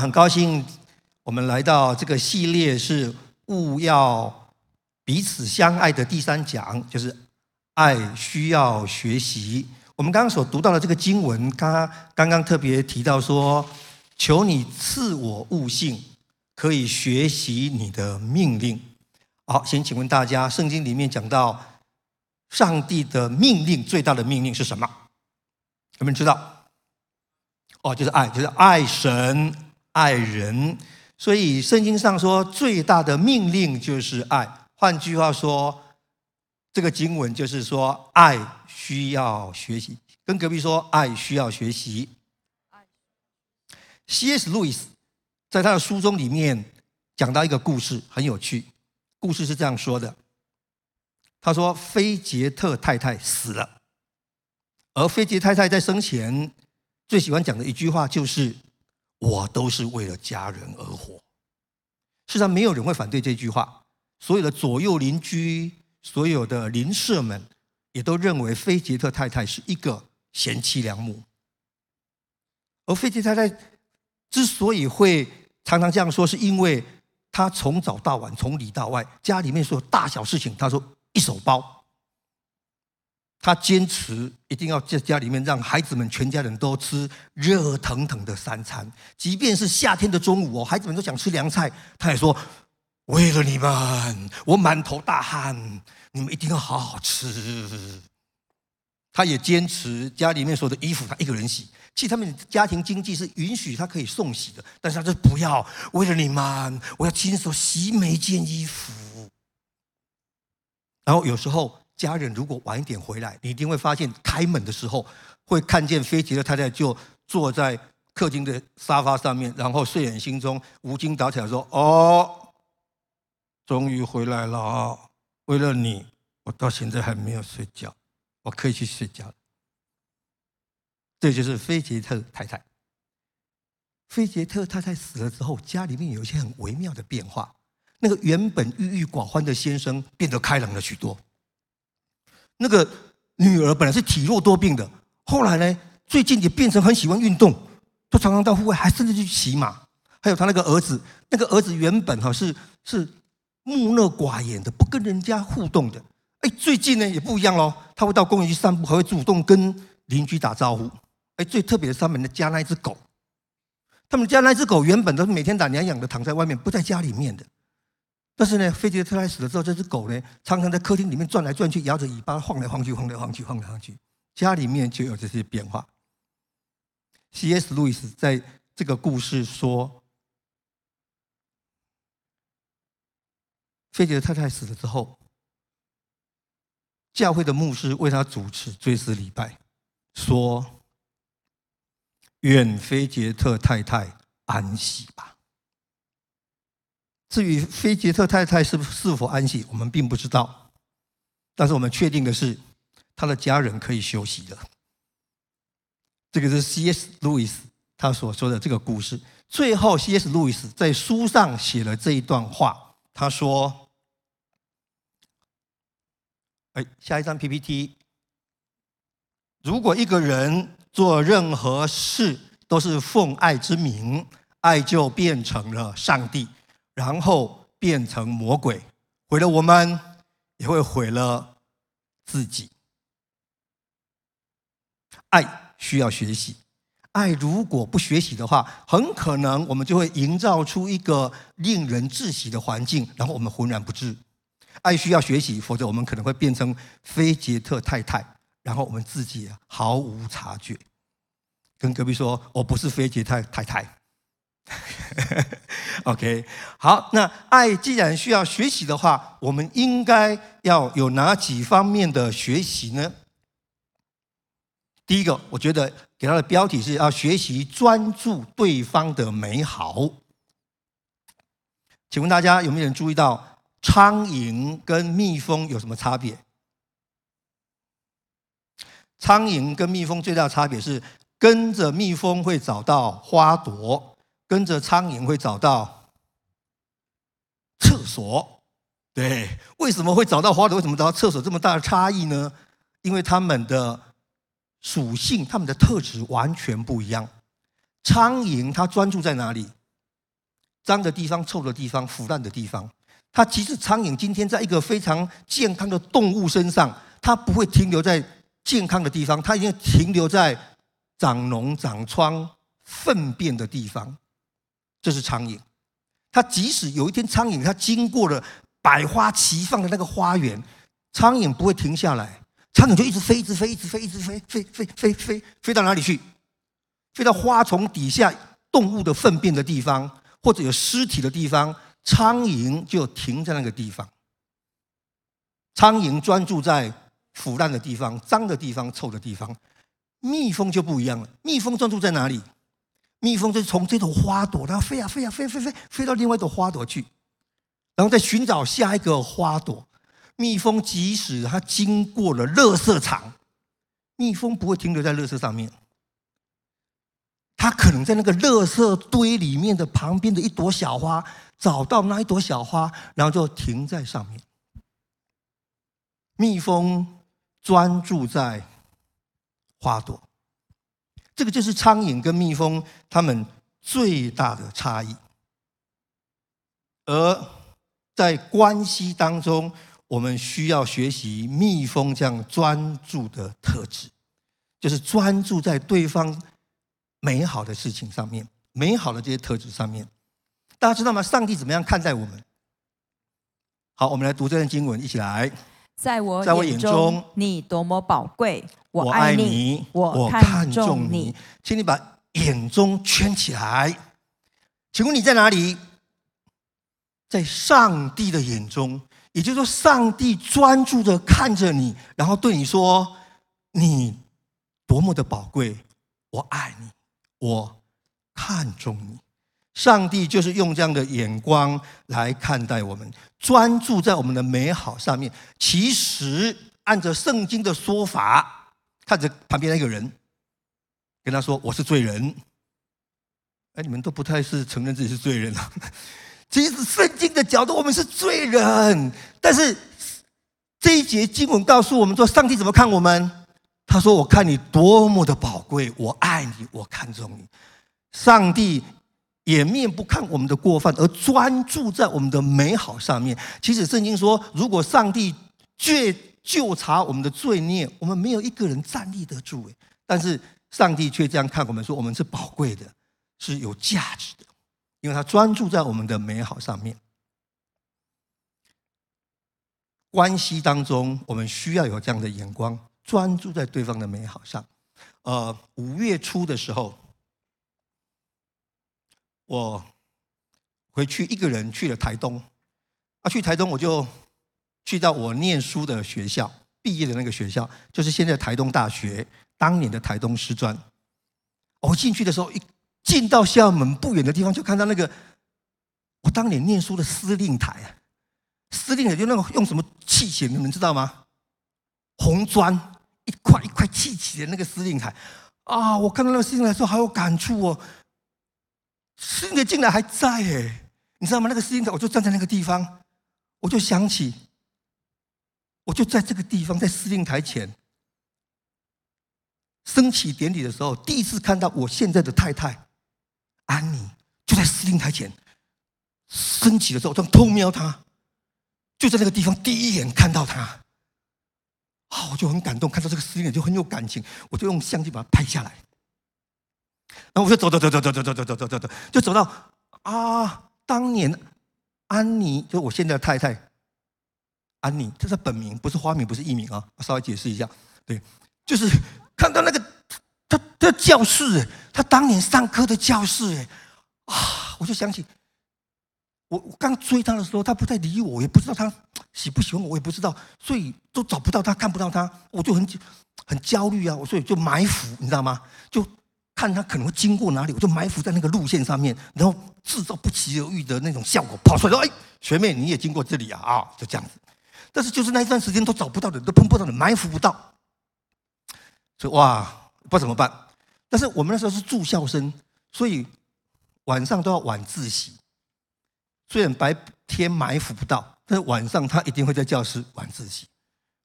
很高兴我们来到这个系列是勿要彼此相爱的第三讲，就是爱需要学习。我们刚刚所读到的这个经文，刚刚刚刚特别提到说，求你赐我悟性，可以学习你的命令。好，先请问大家，圣经里面讲到上帝的命令，最大的命令是什么？有没有知道？哦，就是爱，就是爱神、爱人。所以圣经上说，最大的命令就是爱。换句话说，这个经文就是说，爱需要学习。跟隔壁说，爱需要学习。C.S. 路易斯在他的书中里面讲到一个故事，很有趣。故事是这样说的：他说，菲杰特太太死了。而菲杰太太在生前最喜欢讲的一句话就是：“我都是为了家人而活。”事实上，没有人会反对这句话。所有的左右邻居、所有的邻舍们也都认为菲杰特太太是一个贤妻良母。而菲杰太太之所以会常常这样说，是因为她从早到晚、从里到外，家里面所有大小事情，她说一手包。他坚持一定要在家里面让孩子们全家人都吃热腾腾的三餐，即便是夏天的中午哦，孩子们都想吃凉菜，他也说：“为了你们，我满头大汗，你们一定要好好吃。”他也坚持家里面所有的衣服他一个人洗。其实他们家庭经济是允许他可以送洗的，但是他就不要，为了你们，我要亲手洗每件衣服。然后有时候。家人如果晚一点回来，你一定会发现开门的时候会看见菲杰特太太就坐在客厅的沙发上面，然后睡眼惺忪、无精打采说：“哦，终于回来了啊，为了你，我到现在还没有睡觉，我可以去睡觉。”这就是菲杰特太太。菲杰特太太死了之后，家里面有一些很微妙的变化。那个原本郁郁寡欢的先生变得开朗了许多。那个女儿本来是体弱多病的，后来呢，最近也变成很喜欢运动，都常常到户外，还甚至去骑马。还有他那个儿子，那个儿子原本哈是是木讷寡言的，不跟人家互动的。哎，最近呢也不一样喽，他会到公园去散步，还会主动跟邻居打招呼。哎，最特别的是他们的家那只狗，他们家那只狗原本都是每天打娘养的，躺在外面，不在家里面的。但是呢，菲杰特太太死了之后，这只狗呢，常常在客厅里面转来转去，摇着尾巴晃来晃去，晃来晃去，晃来晃去。家里面就有这些变化。C.S. 路易斯在这个故事说，菲杰特太太死了之后，教会的牧师为他主持追思礼拜，说：“愿菲杰特太太安息吧。”至于菲杰特太太是是否安息，我们并不知道。但是我们确定的是，他的家人可以休息了。这个是 C.S. 路易斯他所说的这个故事。最后，C.S. 路易斯在书上写了这一段话。他说：“哎，下一张 PPT。如果一个人做任何事都是奉爱之名，爱就变成了上帝。”然后变成魔鬼，毁了我们，也会毁了自己。爱需要学习，爱如果不学习的话，很可能我们就会营造出一个令人窒息的环境，然后我们浑然不知。爱需要学习，否则我们可能会变成菲杰特太太，然后我们自己毫无察觉。跟隔壁说：“我不是菲杰太太太。” OK，好，那爱既然需要学习的话，我们应该要有哪几方面的学习呢？第一个，我觉得给他的标题是要学习专注对方的美好。请问大家有没有人注意到苍蝇跟蜜蜂有什么差别？苍蝇跟蜜蜂最大的差别是，跟着蜜蜂会找到花朵。跟着苍蝇会找到厕所，对，为什么会找到花朵？为什么找到厕所？这么大的差异呢？因为它们的属性、它们的特质完全不一样。苍蝇它专注在哪里？脏的地方、臭的地方、腐烂的地方。它即使苍蝇今天在一个非常健康的动物身上，它不会停留在健康的地方，它一定停留在长脓、长疮、粪便的地方。这是苍蝇。它即使有一天苍蝇它经过了百花齐放的那个花园，苍蝇不会停下来，苍蝇就一直飞，一直飞，一直飞，一直飞，飞飞飞飞飞到哪里去？飞到花丛底下动物的粪便的地方，或者有尸体的地方。苍蝇就停在那个地方。苍蝇专注在腐烂的地方、脏的地方、臭的地方。蜜蜂就不一样了，蜜蜂专注在哪里？蜜蜂就从这朵花朵，然后飞啊飞啊飞飞飞，飞到另外一朵花朵去，然后再寻找下一个花朵。蜜蜂即使它经过了垃圾场，蜜蜂不会停留在垃圾上面。它可能在那个垃圾堆里面的旁边的一朵小花，找到那一朵小花，然后就停在上面。蜜蜂专注在花朵，这个就是苍蝇跟蜜蜂它们最大的差异。而在关系当中，我们需要学习蜜蜂这样专注的特质，就是专注在对方。美好的事情上面，美好的这些特质上面，大家知道吗？上帝怎么样看待我们？好，我们来读这段经文，一起来。在我在我眼中，你多么宝贵，我爱你，我看重你。请你把眼中圈起来。请问你在哪里？在上帝的眼中，也就是说，上帝专注的看着你，然后对你说：“你多么的宝贵，我爱你。”我看重你，上帝就是用这样的眼光来看待我们，专注在我们的美好上面。其实按着圣经的说法，看着旁边那个人，跟他说：“我是罪人。”哎，你们都不太是承认自己是罪人了。其实圣经的角度，我们是罪人。但是这一节经文告诉我们说，上帝怎么看我们？他说：“我看你多么的宝贵，我爱你，我看重你。上帝掩面不看我们的过犯，而专注在我们的美好上面。其实圣经说，如果上帝却究察我们的罪孽，我们没有一个人站立得住。但是上帝却这样看我们，说我们是宝贵的，是有价值的，因为他专注在我们的美好上面。关系当中，我们需要有这样的眼光。”专注在对方的美好上。呃，五月初的时候，我回去一个人去了台东。啊，去台东我就去到我念书的学校，毕业的那个学校，就是现在台东大学，当年的台东师专。我进去的时候，一进到校门不远的地方，就看到那个我当年念书的司令台啊。司令台就那个用什么器械，你们知道吗？红砖。一块一块砌起的那个司令台啊！我看到那个司令台的时候，好有感触哦。司令台竟然还在哎，你知道吗？那个司令台，我就站在那个地方，我就想起，我就在这个地方，在司令台前升旗典礼的时候，第一次看到我现在的太太安妮，就在司令台前升旗的时候，我正偷瞄她，就在那个地方第一眼看到她。啊，我就很感动，看到这个司令就很有感情，我就用相机把它拍下来。然后我就走走走走走走走走走走走，就走到啊，当年安妮，就我现在的太太安妮，这是本名，不是花名，不是艺名啊。我稍微解释一下，对，就是看到那个他的教室，他当年上课的教室，哎，啊，我就想起。我我刚追他的时候，他不太理我，也不知道他喜不喜欢我，我也不知道，所以都找不到他，看不到他，我就很很焦虑啊，我所以就埋伏，你知道吗？就看他可能会经过哪里，我就埋伏在那个路线上面，然后制造不期而遇的那种效果，跑出来说：“哎，学妹，你也经过这里啊？”啊，就这样子。但是就是那一段时间都找不到的，都碰不到的，埋伏不到，所以哇，不知道怎么办。但是我们那时候是住校生，所以晚上都要晚自习。虽然白天埋伏不到，但是晚上他一定会在教室晚自习。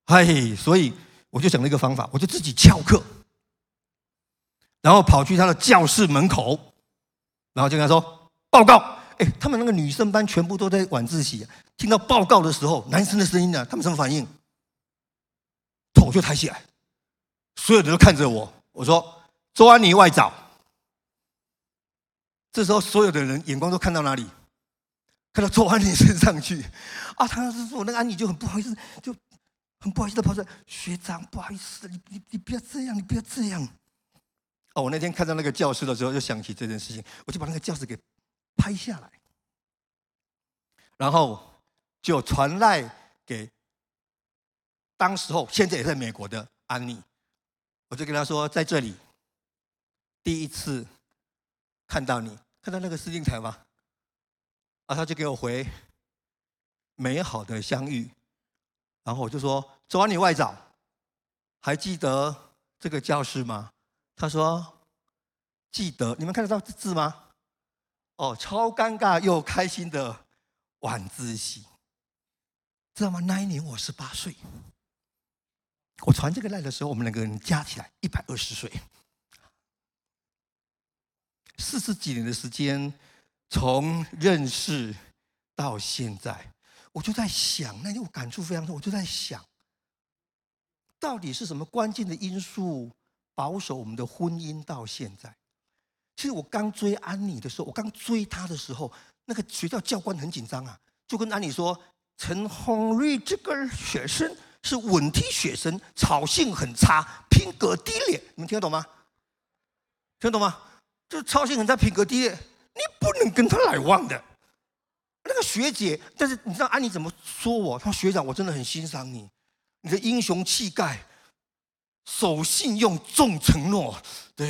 嘿，所以我就想了一个方法，我就自己翘课，然后跑去他的教室门口，然后就跟他说：“报告，哎，他们那个女生班全部都在晚自习，听到报告的时候，男生的声音呢，他们什么反应？头就抬起来，所有人都看着我。我说：“周安妮外找。”这时候，所有的人眼光都看到哪里？看到周安妮身上去。啊，他是说，那个安妮就很不好意思，就很不好意思的跑出来：“学长，不好意思，你你你不要这样，你不要这样。”哦，我那天看到那个教室的时候，就想起这件事情，我就把那个教室给拍下来，然后就传赖给当时候现在也在美国的安妮，我就跟他说，在这里第一次看到你，看到那个司令台吗？啊，他就给我回美好的相遇，然后我就说，昨晚，你外早，还记得这个教室吗？他说：“记得，你们看得到这字吗？哦，超尴尬又开心的晚自习，知道吗？那一年我十八岁，我传这个赖的时候，我们两个人加起来一百二十岁，四十几年的时间，从认识到现在，我就在想，那天我感触非常多，我就在想，到底是什么关键的因素？”保守我们的婚姻到现在，其实我刚追安妮的时候，我刚追她的时候，那个学校教官很紧张啊，就跟安妮说：“陈鸿瑞这个学生是稳踢学生，操性很差，品格低劣。”你们听得懂吗？听得懂吗？就是操性很差，品格低劣，你不能跟他来往的。那个学姐，但是你知道安妮怎么说我？她说：“学长，我真的很欣赏你，你的英雄气概。”守信用、重承诺，对。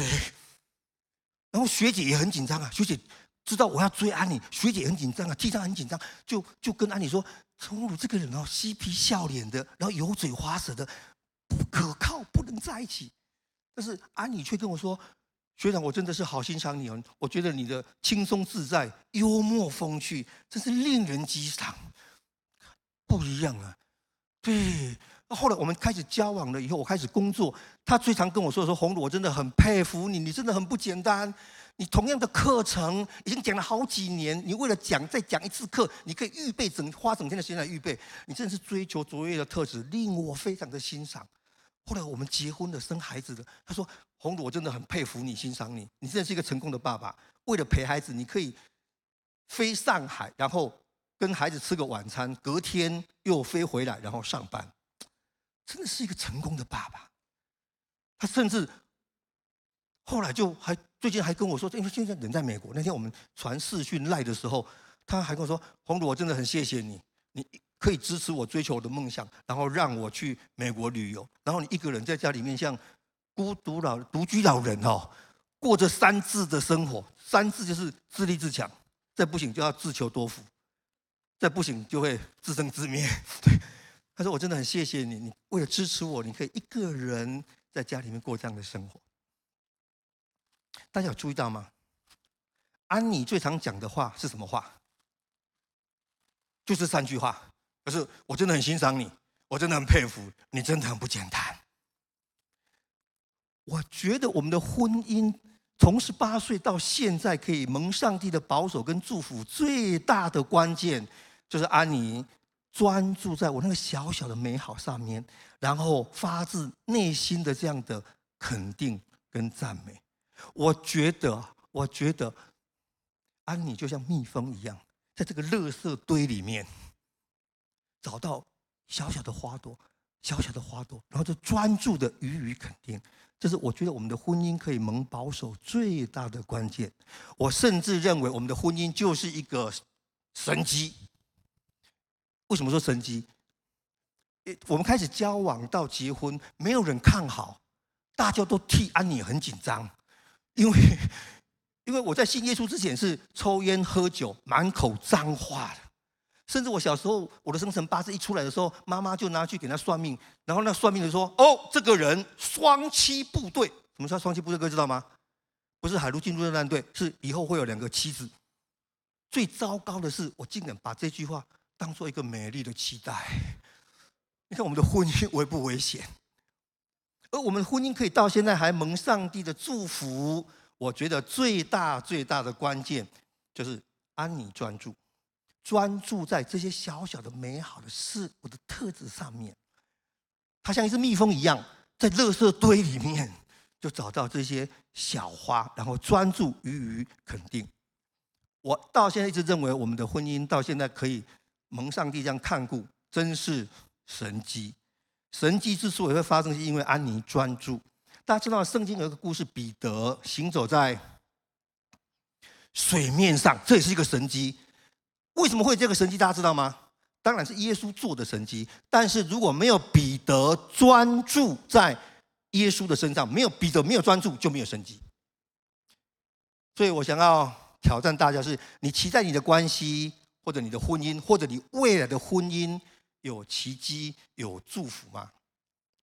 然后学姐也很紧张啊，学姐知道我要追安妮，学姐很紧张啊，替她很紧张，就就跟安妮说：“陈鸿儒这个人哦，嬉皮笑脸的，然后油嘴滑舌的，不可靠，不能在一起。”但是安妮却跟我说：“学长，我真的是好欣赏你哦，我觉得你的轻松自在、幽默风趣，真是令人激赏，不一样啊。”对。后来我们开始交往了以后，我开始工作。他最常跟我说说：“鸿儒，我真的很佩服你，你真的很不简单。你同样的课程已经讲了好几年，你为了讲再讲一次课，你可以预备整花整天的时间来预备。你真的是追求卓越的特质，令我非常的欣赏。”后来我们结婚了，生孩子了。他说：“鸿儒，我真的很佩服你，欣赏你，你真的是一个成功的爸爸。为了陪孩子，你可以飞上海，然后跟孩子吃个晚餐，隔天又飞回来，然后上班。”真的是一个成功的爸爸，他甚至后来就还最近还跟我说，因为现在人在美国。那天我们传视讯赖的时候，他还跟我说：“鸿儒，我真的很谢谢你，你可以支持我追求我的梦想，然后让我去美国旅游。然后你一个人在家里面像孤独老独居老人哦，过着三自的生活。三自就是自立自强，再不行就要自求多福，再不行就会自生自灭。”对 他说：“我真的很谢谢你，你为了支持我，你可以一个人在家里面过这样的生活。大家有注意到吗？安妮最常讲的话是什么话？就是三句话。可是我真的很欣赏你，我真的很佩服你，真的很不简单。我觉得我们的婚姻从十八岁到现在可以蒙上帝的保守跟祝福，最大的关键就是安妮。”专注在我那个小小的美好上面，然后发自内心的这样的肯定跟赞美。我觉得，我觉得安妮就像蜜蜂一样，在这个垃圾堆里面找到小小的花朵，小小的花朵，然后就专注的予以肯定。这是我觉得我们的婚姻可以蒙保守最大的关键。我甚至认为我们的婚姻就是一个神迹。为什么说神机？我们开始交往到结婚，没有人看好，大家都替安妮很紧张，因为 因为我在信耶稣之前是抽烟喝酒，满口脏话的，甚至我小时候我的生辰八字一出来的时候，妈妈就拿去给他算命，然后那算命的说：“哦，这个人双栖部队，什么叫双栖部队？各位知道吗？不是海陆进入作战队，是以后会有两个妻子。最糟糕的是，我竟然把这句话。当做一个美丽的期待，你看我们的婚姻危不危险？而我们的婚姻可以到现在还蒙上帝的祝福，我觉得最大最大的关键就是安妮专注，专注在这些小小的美好的事，我的特质上面。他像一只蜜蜂一样，在垃圾堆里面就找到这些小花，然后专注予以肯定。我到现在一直认为，我们的婚姻到现在可以蒙上帝这样看顾，真是神迹。神迹之所以会发生，是因为安妮专注。大家知道，圣经有一个故事，彼得行走在水面上，这也是一个神迹。为什么会这个神迹？大家知道吗？当然是耶稣做的神迹。但是如果没有彼得专注在耶稣的身上，没有彼得没有专注，就没有神迹。所以我想要挑战大家是：是你期待你的关系，或者你的婚姻，或者你未来的婚姻有奇迹、有祝福吗？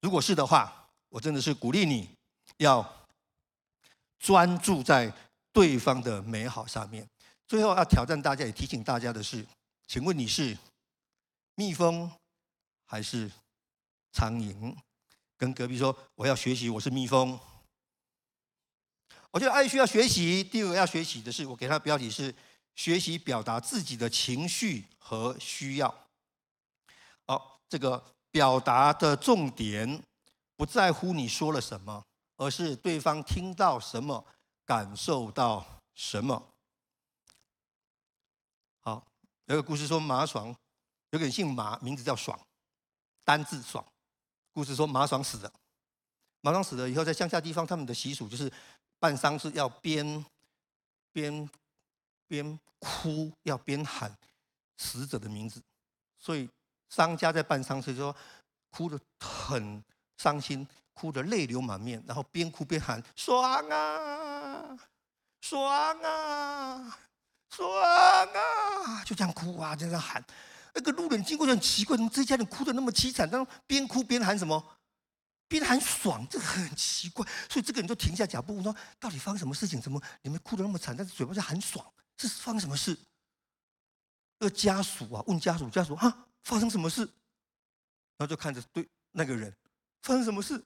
如果是的话，我真的是鼓励你，要专注在对方的美好上面。最后要挑战大家，也提醒大家的是，请问你是蜜蜂还是苍蝇？跟隔壁说，我要学习，我是蜜蜂。我觉得爱需要学习。第二个要学习的是，我给他的标题是学习表达自己的情绪和需要。好，这个表达的重点。不在乎你说了什么，而是对方听到什么，感受到什么。好，有个故事说马爽，有个姓马，名字叫爽，单字爽。故事说马爽死了，马爽死了以后，在乡下地方，他们的习俗就是办丧事要边边边哭，要边喊死者的名字，所以商家在办丧事说哭得很。伤心，哭得泪流满面，然后边哭边喊：“爽啊，爽啊，爽啊！”就这样哭啊，就这样喊。那个路人经过就很奇怪，怎么这家人哭得那么凄惨？但边哭边喊什么？边喊爽，这个很奇怪。所以这个人就停下脚步，问说：“到底发生什么事情？怎么你们哭得那么惨，但是嘴巴在喊爽？这是发生什么事？”那个家属啊，问家属，家属啊，发生什么事？然后就看着对那个人。发生什么事？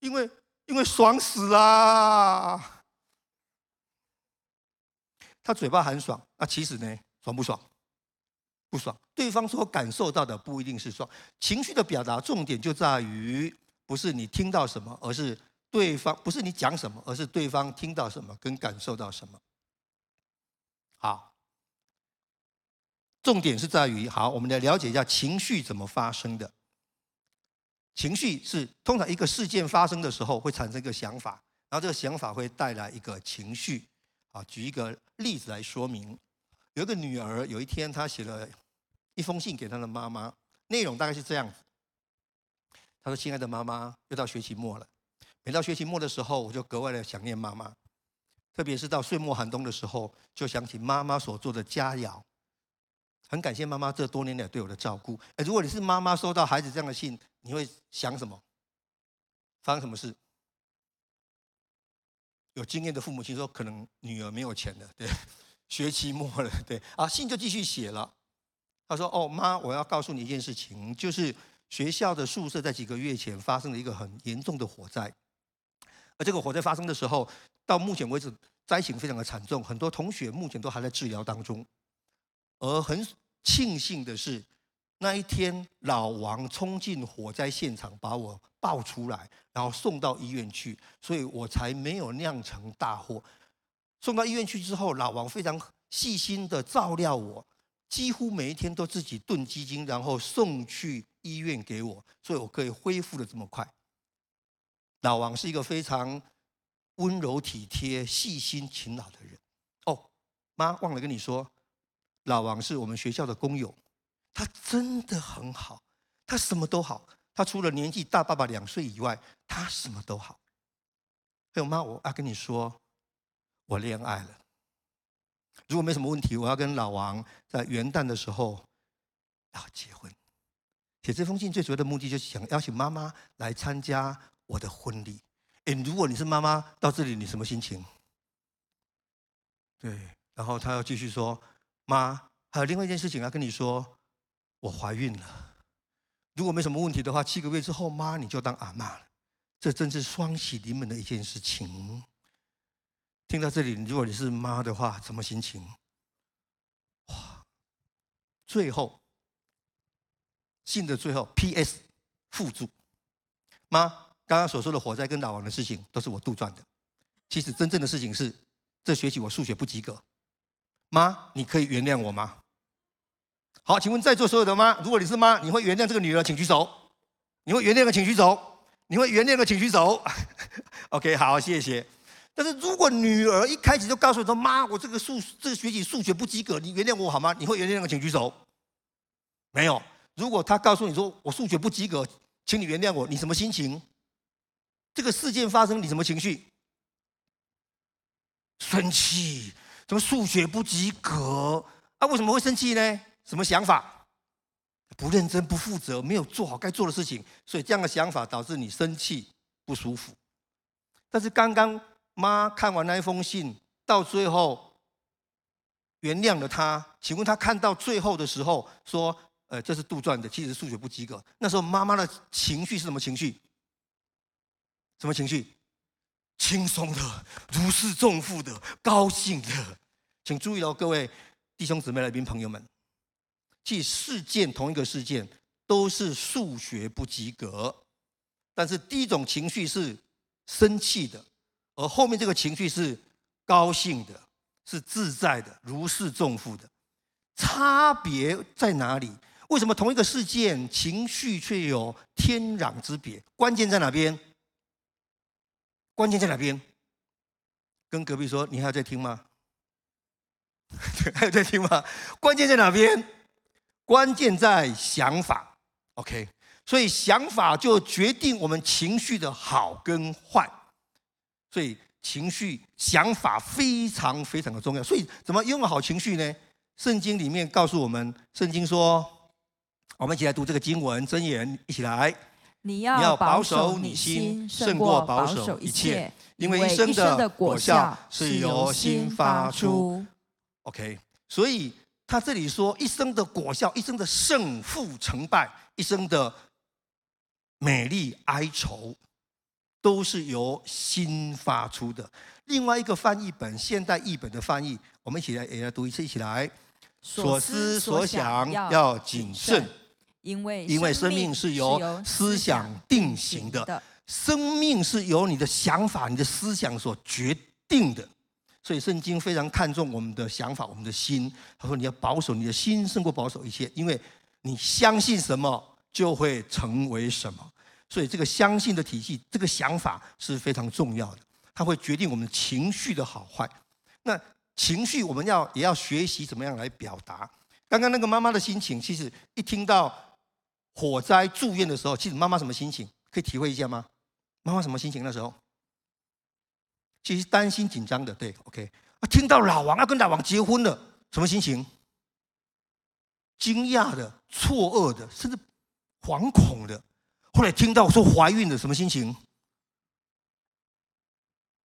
因为因为爽死啦！他嘴巴很爽，那其实呢，爽不爽？不爽。对方所感受到的不一定是爽。情绪的表达重点就在于，不是你听到什么，而是对方，不是你讲什么，而是对方听到什么跟感受到什么。好，重点是在于，好，我们来了解一下情绪怎么发生的。情绪是通常一个事件发生的时候会产生一个想法，然后这个想法会带来一个情绪。啊，举一个例子来说明。有一个女儿，有一天她写了一封信给她的妈妈，内容大概是这样子：她说：“亲爱的妈妈，又到学期末了，每到学期末的时候，我就格外的想念妈妈，特别是到岁末寒冬的时候，就想起妈妈所做的佳肴。很感谢妈妈这多年来对我的照顾。哎，如果你是妈妈，收到孩子这样的信。”你会想什么？发生什么事？有经验的父母亲说，可能女儿没有钱了，对，学期末了，对，啊，信就继续写了。他说：“哦，妈，我要告诉你一件事情，就是学校的宿舍在几个月前发生了一个很严重的火灾，而这个火灾发生的时候，到目前为止灾情非常的惨重，很多同学目前都还在治疗当中。而很庆幸的是。”那一天，老王冲进火灾现场，把我抱出来，然后送到医院去，所以我才没有酿成大祸。送到医院去之后，老王非常细心的照料我，几乎每一天都自己炖鸡精，然后送去医院给我，所以我可以恢复的这么快。老王是一个非常温柔体贴、细心勤劳的人。哦，妈，忘了跟你说，老王是我们学校的工友。他真的很好，他什么都好。他除了年纪大爸爸两岁以外，他什么都好。还有妈，我要跟你说，我恋爱了。如果没什么问题，我要跟老王在元旦的时候要结婚。写这封信最主要的目的就是想邀请妈妈来参加我的婚礼。诶，如果你是妈妈到这里，你什么心情？对，然后他要继续说，妈，还有另外一件事情要跟你说。我怀孕了，如果没什么问题的话，七个月之后，妈你就当阿嬷了。这真是双喜临门的一件事情。听到这里，如果你是妈的话，什么心情？哇最后，信的最后，P.S. 附注，妈，刚刚所说的火灾跟老王的事情都是我杜撰的。其实真正的事情是，这学期我数学不及格。妈，你可以原谅我吗？好，请问在座所有的妈，如果你是妈，你会原谅这个女儿，请举手。你会原谅的，请举手。你会原谅的，请举手。OK，好，谢谢。但是如果女儿一开始就告诉你说：“妈，我这个数这个学期数学不及格，你原谅我好吗？”你会原谅的，请举手。没有。如果他告诉你说，我数学不及格，请你原谅我，你什么心情？这个事件发生，你什么情绪？生气？怎么数学不及格？啊，为什么会生气呢？什么想法？不认真、不负责，没有做好该做的事情，所以这样的想法导致你生气、不舒服。但是刚刚妈看完那一封信，到最后原谅了他。请问他看到最后的时候说？呃，这是杜撰的，其实数学不及格。那时候妈妈的情绪是什么情绪？什么情绪？轻松的、如释重负的、高兴的。请注意哦，各位弟兄姊妹、来宾朋友们，即事件同一个事件都是数学不及格，但是第一种情绪是生气的，而后面这个情绪是高兴的，是自在的、如释重负的。差别在哪里？为什么同一个事件情绪却有天壤之别？关键在哪边？关键在哪边？跟隔壁说，你还有在听吗？还有在听吗？关键在哪边？关键在想法。OK，所以想法就决定我们情绪的好跟坏。所以情绪、想法非常非常的重要。所以怎么拥有好情绪呢？圣经里面告诉我们，圣经说。我们一起来读这个经文箴言，一起来。你要保守你心，胜过保守一切，因为一生的果效是由心发出。OK，所以他这里说，一生的果效，一生的胜负成败，一生的美丽哀愁，都是由心发出的。另外一个翻译本，现代译本的翻译，我们一起来也来读一次，一起来。所思所想要谨慎。因为因为生命是由思想定型的，生命是由你的想法、你的思想所决定的，所以圣经非常看重我们的想法、我们的心。他说：“你要保守你的心，胜过保守一切，因为你相信什么，就会成为什么。所以这个相信的体系，这个想法是非常重要的，它会决定我们情绪的好坏。那情绪我们要也要学习怎么样来表达。刚刚那个妈妈的心情，其实一听到。”火灾住院的时候，其实妈妈什么心情？可以体会一下吗？妈妈什么心情那时候？其实担心紧张的，对，OK。啊，听到老王要跟老王结婚了，什么心情？惊讶的、错愕的，甚至惶恐的。后来听到说怀孕了，什么心情？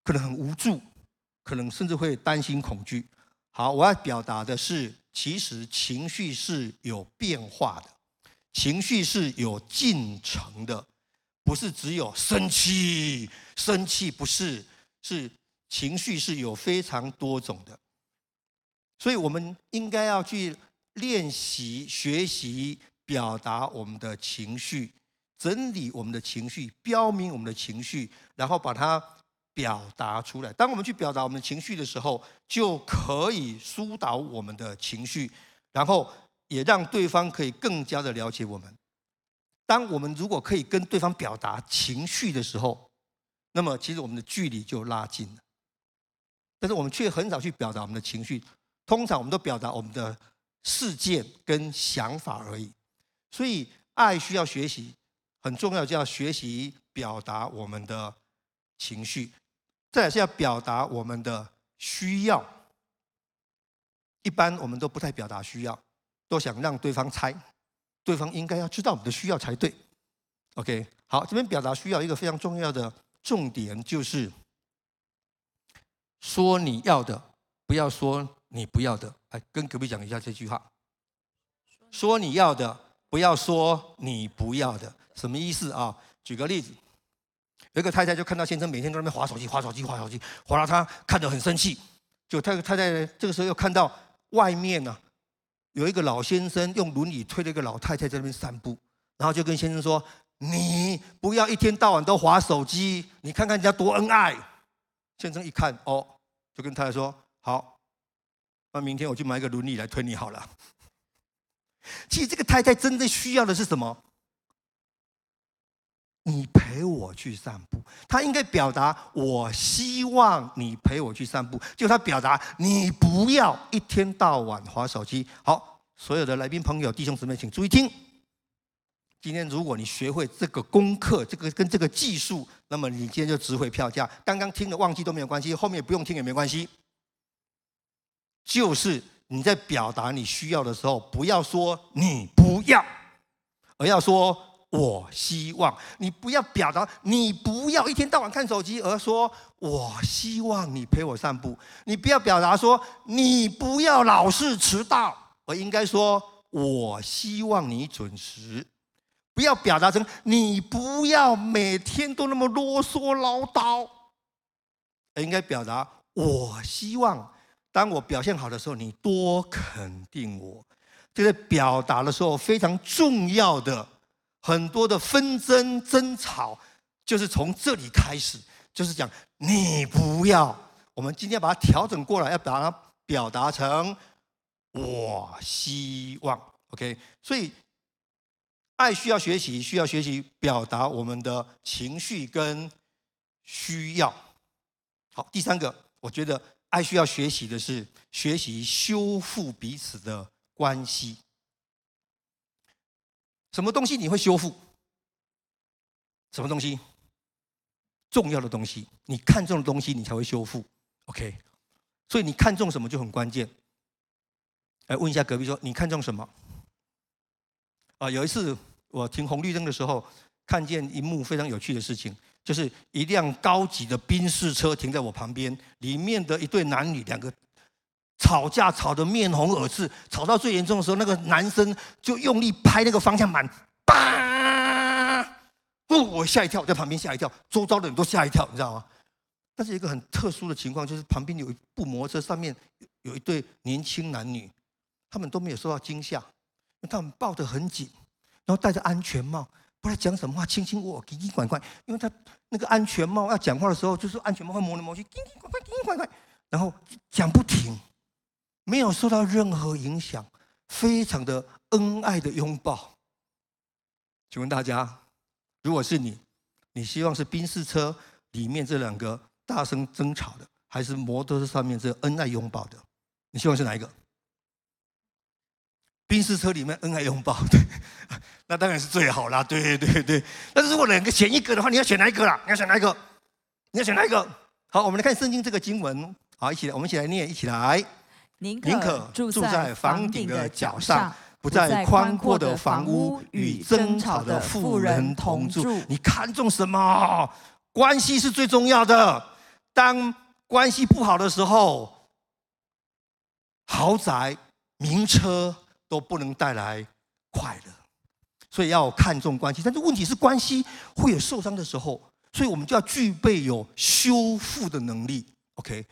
可能很无助，可能甚至会担心恐惧。好，我要表达的是，其实情绪是有变化的。情绪是有进程的，不是只有生气，生气不是，是情绪是有非常多种的，所以我们应该要去练习、学习表达我们的情绪，整理我们的情绪，标明我们的情绪，然后把它表达出来。当我们去表达我们的情绪的时候，就可以疏导我们的情绪，然后。也让对方可以更加的了解我们。当我们如果可以跟对方表达情绪的时候，那么其实我们的距离就拉近了。但是我们却很少去表达我们的情绪，通常我们都表达我们的事件跟想法而已。所以爱需要学习，很重要，就要学习表达我们的情绪。再来是要表达我们的需要。一般我们都不太表达需要。都想让对方猜，对方应该要知道我们的需要才对。OK，好，这边表达需要一个非常重要的重点就是，说你要的，不要说你不要的。来，跟隔壁讲一下这句话。说你要的，不要说你不要的，什么意思啊？举个例子，有一个太太就看到先生每天都在那边划手机、划手机、划手机，划到他看得很生气。就太太太这个时候又看到外面呢、啊。有一个老先生用轮椅推了一个老太太在那边散步，然后就跟先生说：“你不要一天到晚都划手机，你看看人家多恩爱。”先生一看，哦，就跟太太说：“好，那明天我去买一个轮椅来推你好了。”其实这个太太真正需要的是什么？你陪我去散步，他应该表达我希望你陪我去散步，就他表达你不要一天到晚滑手机。好，所有的来宾朋友、弟兄姊妹，请注意听。今天如果你学会这个功课，这个跟这个技术，那么你今天就值回票价。刚刚听了忘记都没有关系，后面不用听也没关系。就是你在表达你需要的时候，不要说你不要，而要说。我希望你不要表达，你不要一天到晚看手机，而说我希望你陪我散步。你不要表达说你不要老是迟到，而应该说我希望你准时。不要表达成你不要每天都那么啰嗦唠叨，而应该表达我希望当我表现好的时候，你多肯定我。这个表达的时候非常重要的。很多的纷争争吵，就是从这里开始，就是讲你不要。我们今天把它调整过来，要把它表达成我希望。OK，所以爱需要学习，需要学习表达我们的情绪跟需要。好，第三个，我觉得爱需要学习的是学习修复彼此的关系。什么东西你会修复？什么东西？重要的东西，你看中的东西，你才会修复。OK，所以你看中什么就很关键。来问一下隔壁说，你看中什么？啊，有一次我停红绿灯的时候，看见一幕非常有趣的事情，就是一辆高级的宾士车停在我旁边，里面的一对男女两个。吵架吵得面红耳赤，吵到最严重的时候，那个男生就用力拍那个方向盘，叭！哦，我吓一跳，在旁边吓一跳，周遭的人都吓一跳，你知道吗？但是一个很特殊的情况，就是旁边有一部摩托车，上面有一对年轻男女，他们都没有受到惊吓，他们抱得很紧，然后戴着安全帽，不知道讲什么话，轻轻握，紧紧管管，因为他那个安全帽要讲话的时候，就是安全帽会磨来磨去，紧紧管管，紧紧管管，然后讲不停。没有受到任何影响，非常的恩爱的拥抱。请问大家，如果是你，你希望是宾士车里面这两个大声争吵的，还是摩托车上面这恩爱拥抱的？你希望是哪一个？宾士车里面恩爱拥抱，对，那当然是最好啦。对对对，但是如果两个选一个的话，你要选哪一个啦？你要选哪一个？你要选哪一个？好，我们来看圣经这个经文。好，一起来，我们一起来念，一起来。宁可住在房顶的角上，不在宽阔的房屋与争吵的富人同住。你看重什么？关系是最重要的。当关系不好的时候，豪宅、名车都不能带来快乐。所以要看重关系。但是问题是，关系会有受伤的时候，所以我们就要具备有修复的能力。OK。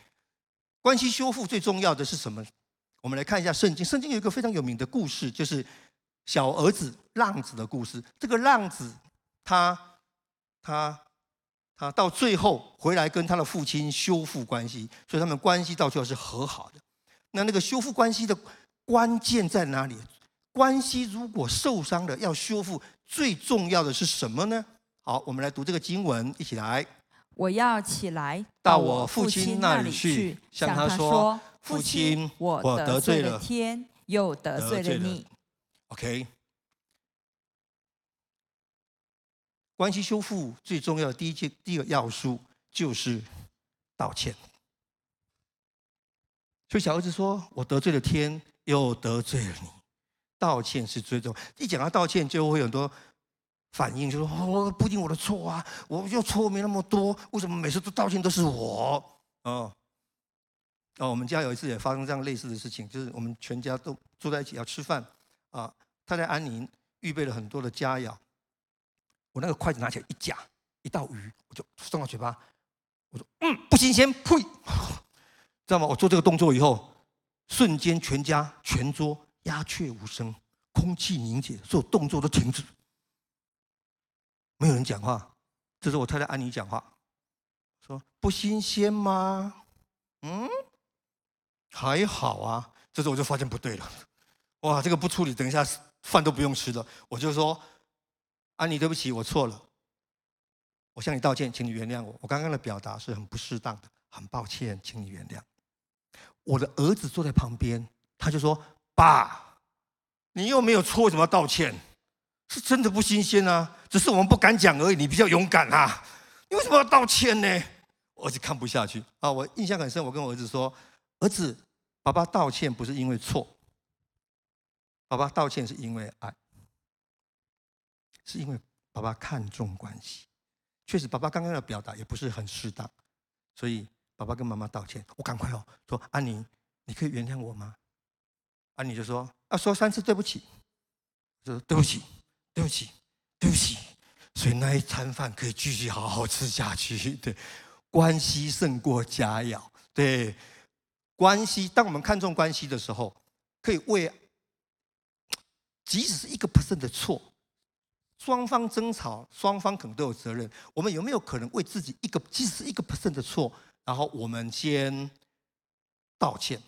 关系修复最重要的是什么？我们来看一下圣经。圣经有一个非常有名的故事，就是小儿子浪子的故事。这个浪子，他他他到最后回来跟他的父亲修复关系，所以他们关系到最后是和好的。那那个修复关系的关键在哪里？关系如果受伤了，要修复，最重要的是什么呢？好，我们来读这个经文，一起来。我要起来到我父亲那里去，向他说：“父亲，我得罪了天，又得罪了你。” OK，关系修复最重要的第一件、第一个要素就是道歉。所以小儿子说：“我得罪了天，又得罪了你。”道歉是最重要。一讲到道歉，就会有很多。反应就是说，哦，不一定我的错啊，我就错没那么多，为什么每次都道歉都是我？哦，哦，我们家有一次也发生这样类似的事情，就是我们全家都坐在一起要吃饭，啊，太太安宁预备了很多的佳肴，我那个筷子拿起来一夹，一道鱼我就送到嘴巴，我说嗯，不新鲜，呸，知道吗？我做这个动作以后，瞬间全家全桌鸦雀无声，空气凝结，所有动作都停止，没有人讲话。这时候我太太安妮讲话，说：“不新鲜吗？”嗯，还好啊。这时候我就发现不对了，哇，这个不处理，等一下饭都不用吃了。我就说：“安妮，对不起，我错了，我向你道歉，请你原谅我。我刚刚的表达是很不适当的，很抱歉，请你原谅。”我的儿子坐在旁边，他就说：“爸，你又没有错，为什么要道歉？是真的不新鲜啊，只是我们不敢讲而已。你比较勇敢啊，你为什么要道歉呢？”我儿子看不下去啊，我印象很深。我跟我儿子说：“儿子，爸爸道歉不是因为错，爸爸道歉是因为爱，是因为爸爸看重关系。确实，爸爸刚刚的表达也不是很适当，所以。”爸爸跟妈妈道歉，我赶快哦，说安妮，你可以原谅我吗？安妮就说啊，说三次对不起，就说对不起，对不起，对不起，所以那一餐饭可以继续好好吃下去。对，关系胜过佳肴。对，关系，当我们看重关系的时候，可以为，即使是一个 percent 的错，双方争吵，双方可能都有责任。我们有没有可能为自己一个，即使一个 percent 的错？然后我们先道歉，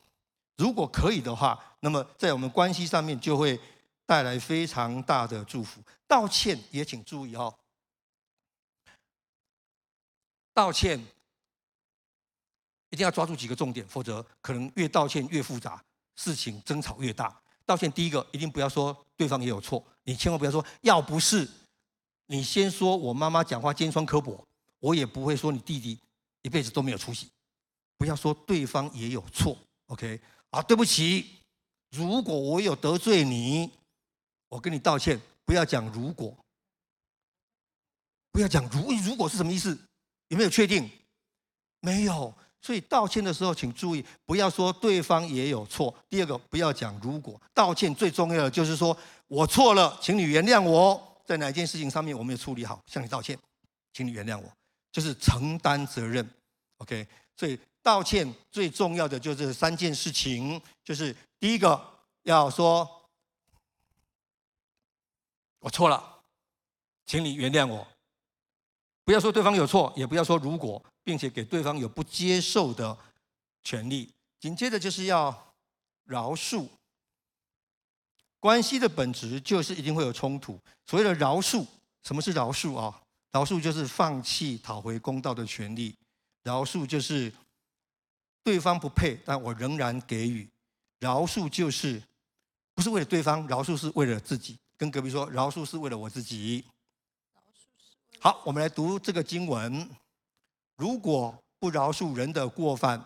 如果可以的话，那么在我们关系上面就会带来非常大的祝福。道歉也请注意哦，道歉一定要抓住几个重点，否则可能越道歉越复杂，事情争吵越大。道歉第一个一定不要说对方也有错，你千万不要说，要不是你先说我妈妈讲话尖酸刻薄，我也不会说你弟弟。一辈子都没有出息，不要说对方也有错，OK？啊，对不起，如果我有得罪你，我跟你道歉。不要讲如果，不要讲如如果是什么意思？有没有确定？没有。所以道歉的时候，请注意，不要说对方也有错。第二个，不要讲如果，道歉最重要的就是说我错了，请你原谅我，在哪件事情上面我没有处理好，向你道歉，请你原谅我。就是承担责任，OK，所以道歉最重要的就是三件事情，就是第一个要说，我错了，请你原谅我，不要说对方有错，也不要说如果，并且给对方有不接受的权利。紧接着就是要饶恕，关系的本质就是一定会有冲突。所谓的饶恕，什么是饶恕啊？饶恕就是放弃讨回公道的权利，饶恕就是对方不配，但我仍然给予。饶恕就是不是为了对方，饶恕是为了自己。跟隔壁说，饶恕是为了我自己。好，我们来读这个经文：如果不饶恕人的过犯，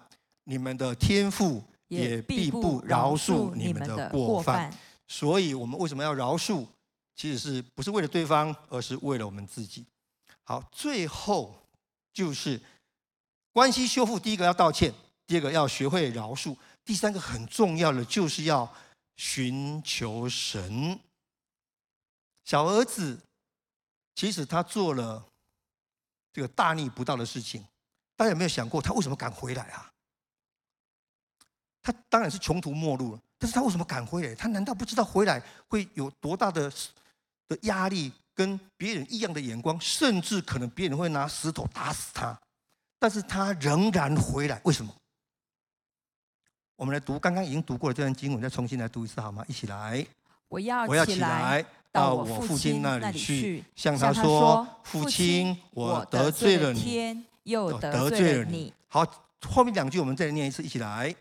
你们的天父也必不饶恕你们的过犯。所以，我们为什么要饶恕？其实是不是为了对方，而是为了我们自己。好，最后就是关系修复。第一个要道歉，第二个要学会饶恕，第三个很重要的就是要寻求神。小儿子其实他做了这个大逆不道的事情，大家有没有想过他为什么敢回来啊？他当然是穷途末路了，但是他为什么敢回来？他难道不知道回来会有多大的的压力？跟别人异样的眼光，甚至可能别人会拿石头打死他，但是他仍然回来，为什么？我们来读刚刚已经读过的这段经文，再重新来读一次好吗？一起来，我要我要起来到我父亲那里去，向他说：父亲，我得罪了你，又得罪了你。好，后面两句我们再念一次，一起来，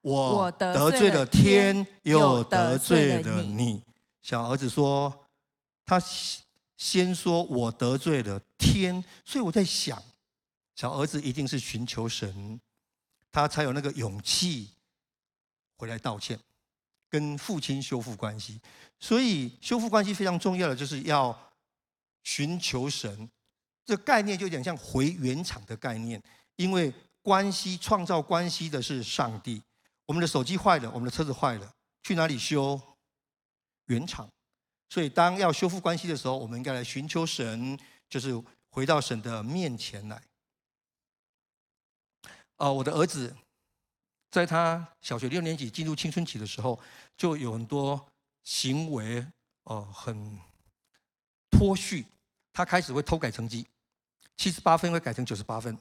我得罪了天，又得罪了你。小儿子说，他。先说我得罪了天，所以我在想，小儿子一定是寻求神，他才有那个勇气回来道歉，跟父亲修复关系。所以修复关系非常重要的就是要寻求神，这概念就有点像回原厂的概念，因为关系创造关系的是上帝。我们的手机坏了，我们的车子坏了，去哪里修？原厂。所以，当要修复关系的时候，我们应该来寻求神，就是回到神的面前来。啊，我的儿子在他小学六年级进入青春期的时候，就有很多行为哦、很脱序。他开始会偷改成绩，七十八分会改成九十八分，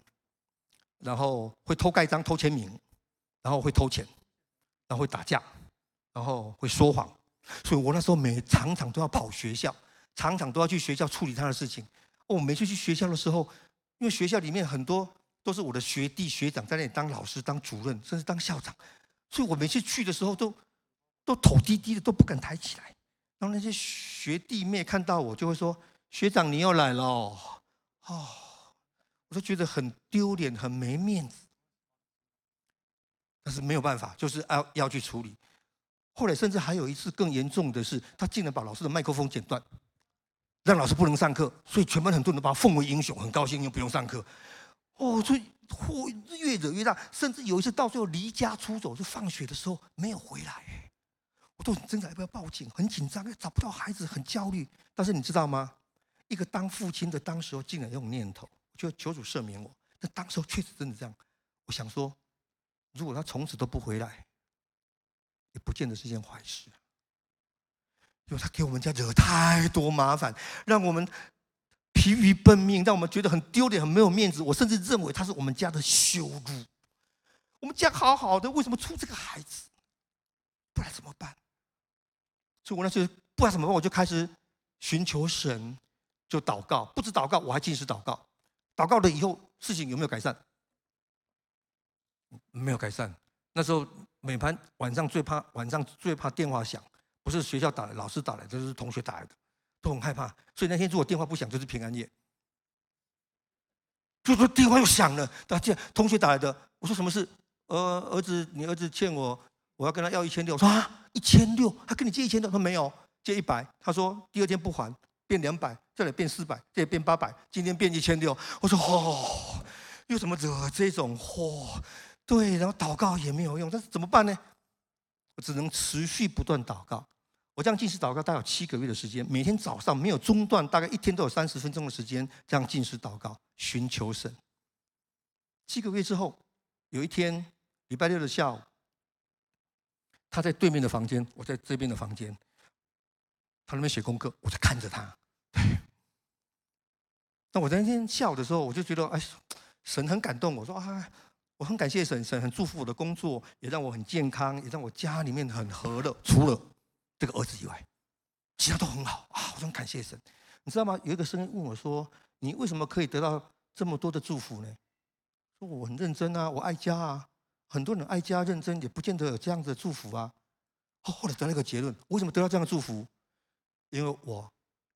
然后会偷盖章、偷签名，然后会偷钱，然后会打架，然后会说谎。所以我那时候每常常都要跑学校，常常都要去学校处理他的事情。我每次去学校的时候，因为学校里面很多都是我的学弟学长在那里当老师、当主任，甚至当校长，所以我每次去的时候都都头低低的，都不敢抬起来。然后那些学弟妹看到我就会说。学长，你又来了哦，我就觉得很丢脸，很没面子。但是没有办法，就是要要去处理。后来甚至还有一次更严重的是，他竟然把老师的麦克风剪断，让老师不能上课。所以全班很多人把他奉为英雄，很高兴又不用上课。哦，所以越惹越大，甚至有一次到最后离家出走，就放学的时候没有回来。都挣扎要不要报警，很紧张，找不到孩子，很焦虑。但是你知道吗？一个当父亲的当时候竟然有念头，就求主赦免我。但当时候确实真的这样，我想说，如果他从此都不回来，也不见得是件坏事，因为他给我们家惹太多麻烦，让我们疲于奔命，让我们觉得很丢脸、很没有面子。我甚至认为他是我们家的羞辱。我们家好好的，为什么出这个孩子？不然怎么办？所以我那时候不知道怎么办，我就开始寻求神。就祷告，不止祷告，我还禁食祷告。祷告了以后，事情有没有改善？没有改善。那时候每盘晚上最怕晚上最怕电话响，不是学校打来，老师打来，就是同学打来的，都很害怕。所以那天如果电话不响，就是平安夜。就说电话又响了，大家同学打来的，我说什么事？呃，儿子，你儿子欠我，我要跟他要一千六。我说啊，一千六，他跟你借一千六，他说没有，借一百。他说第二天不还。变两百，这里变四百，这里变八百，今天变一千六。我说哦，又怎么惹这种祸？对，然后祷告也没有用，但是怎么办呢？我只能持续不断祷告。我这样进食祷告大概有七个月的时间，每天早上没有中断，大概一天都有三十分钟的时间这样进食祷告，寻求神。七个月之后，有一天礼拜六的下午，他在对面的房间，我在这边的房间。他那边写功课，我在看着他。那我在那天下午的时候，我就觉得，哎，神很感动。我说啊，我很感谢神，神很祝福我的工作，也让我很健康，也让我家里面很和乐。除了这个儿子以外，其他都很好啊！我很感谢神。你知道吗？有一个声音问我说：“你为什么可以得到这么多的祝福呢？”说我很认真啊，我爱家啊。很多人爱家认真，也不见得有这样子的祝福啊。后来得了一个结论：为什么得到这样的祝福？因为我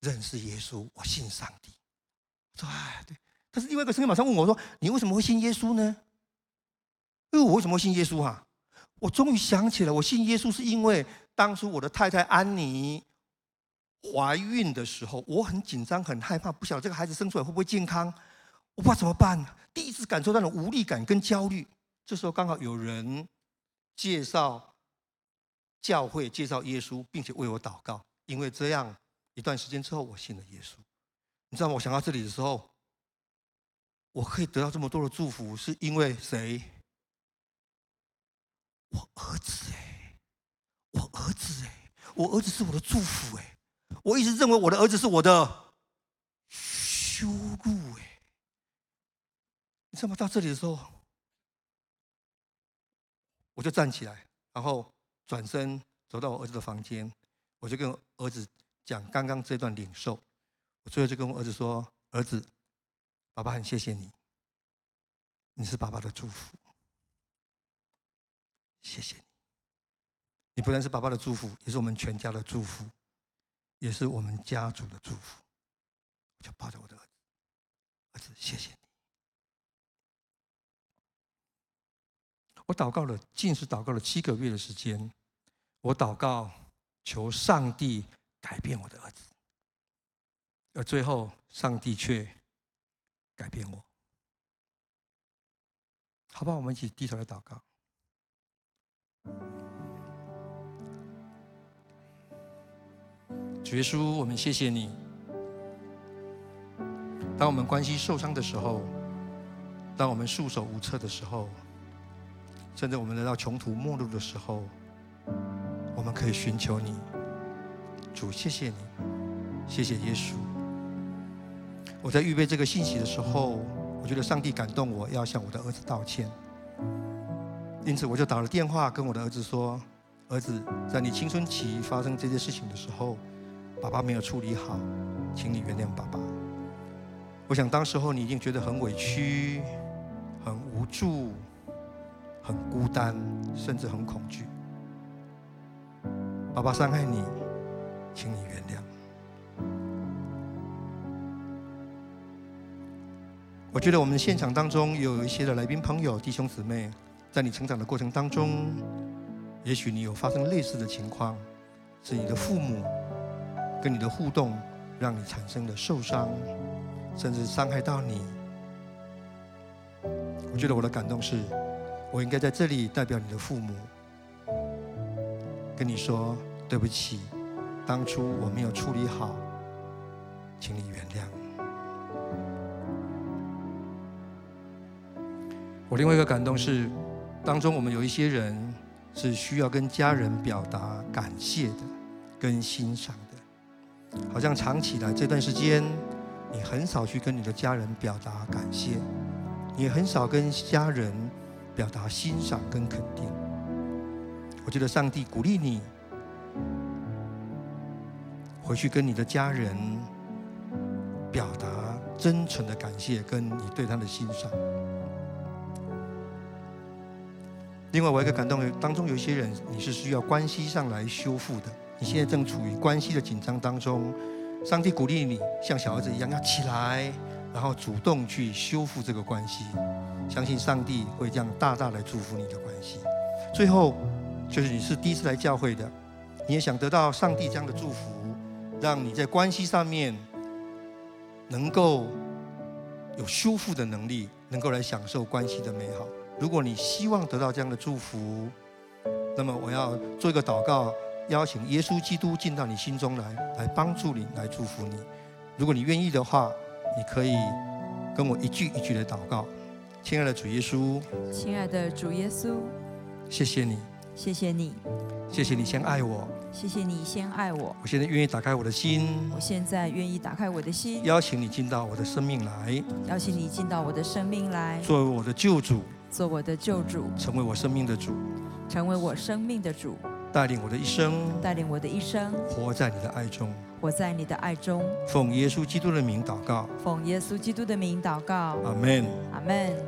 认识耶稣，我信上帝。说哎，对。但是另外一个声音马上问我说：“你为什么会信耶稣呢？”因为我为什么会信耶稣啊？我终于想起来，我信耶稣是因为当初我的太太安妮怀孕的时候，我很紧张、很害怕，不晓得这个孩子生出来会不会健康，我不知道怎么办。第一次感受到那种无力感跟焦虑。这时候刚好有人介绍教会，介绍耶稣，并且为我祷告。因为这样一段时间之后，我信了耶稣。你知道吗？我想到这里的时候，我可以得到这么多的祝福，是因为谁？我儿子哎，我儿子哎，我儿子是我的祝福哎。我一直认为我的儿子是我的羞辱哎。你知道吗？到这里的时候，就站起来，然后转身走到我儿子的房间。我就跟儿子讲刚刚这段领受，我最后就跟我儿子说：“儿子，爸爸很谢谢你，你是爸爸的祝福，谢谢你。你不但是爸爸的祝福，也是我们全家的祝福，也是我们家族的祝福。”我就抱着我的儿子，儿子，谢谢你。我祷告了，禁食祷告了七个月的时间，我祷告。求上帝改变我的儿子，而最后上帝却改变我。好吧，我们一起低头来祷告。主耶稣，我们谢谢你。当我们关系受伤的时候，当我们束手无策的时候，甚至我们来到穷途末路的时候，我们可以寻求你，主，谢谢你，谢谢耶稣。我在预备这个信息的时候，我觉得上帝感动我要向我的儿子道歉，因此我就打了电话跟我的儿子说：“儿子，在你青春期发生这些事情的时候，爸爸没有处理好，请你原谅爸爸。”我想当时候你一定觉得很委屈、很无助、很孤单，甚至很恐惧。爸爸伤害你，请你原谅。我觉得我们现场当中有一些的来宾朋友、弟兄姊妹，在你成长的过程当中，也许你有发生类似的情况，是你的父母跟你的互动，让你产生了受伤。甚至伤害到你，我觉得我的感动是，我应该在这里代表你的父母，跟你说对不起，当初我没有处理好，请你原谅。我另外一个感动是，当中我们有一些人是需要跟家人表达感谢的，跟欣赏的，好像长期来这段时间。你很少去跟你的家人表达感谢，你也很少跟家人表达欣赏跟肯定。我觉得上帝鼓励你回去跟你的家人表达真诚的感谢，跟你对他的欣赏。另外，我一个感动当中有一些人，你是需要关系上来修复的，你现在正处于关系的紧张当中。上帝鼓励你像小孩子一样要起来，然后主动去修复这个关系。相信上帝会这样大大来祝福你的关系。最后，就是你是第一次来教会的，你也想得到上帝这样的祝福，让你在关系上面能够有修复的能力，能够来享受关系的美好。如果你希望得到这样的祝福，那么我要做一个祷告。邀请耶稣基督进到你心中来，来帮助你，来祝福你。如果你愿意的话，你可以跟我一句一句的祷告。亲爱的主耶稣，亲爱的主耶稣，谢谢你，谢谢你，谢谢你先爱我，谢谢你先爱我。我现在愿意打开我的心，我现在愿意打开我的心，邀请你进到我的生命来，邀请你进到我的生命来，作为我的救主，做我的救主，成为我生命的主，成为我生命的主。带领我的一生，带领我的一生，活在你的爱中，我在你的爱中。奉耶稣基督的名祷告，奉耶稣基督的名祷告。阿门，阿门。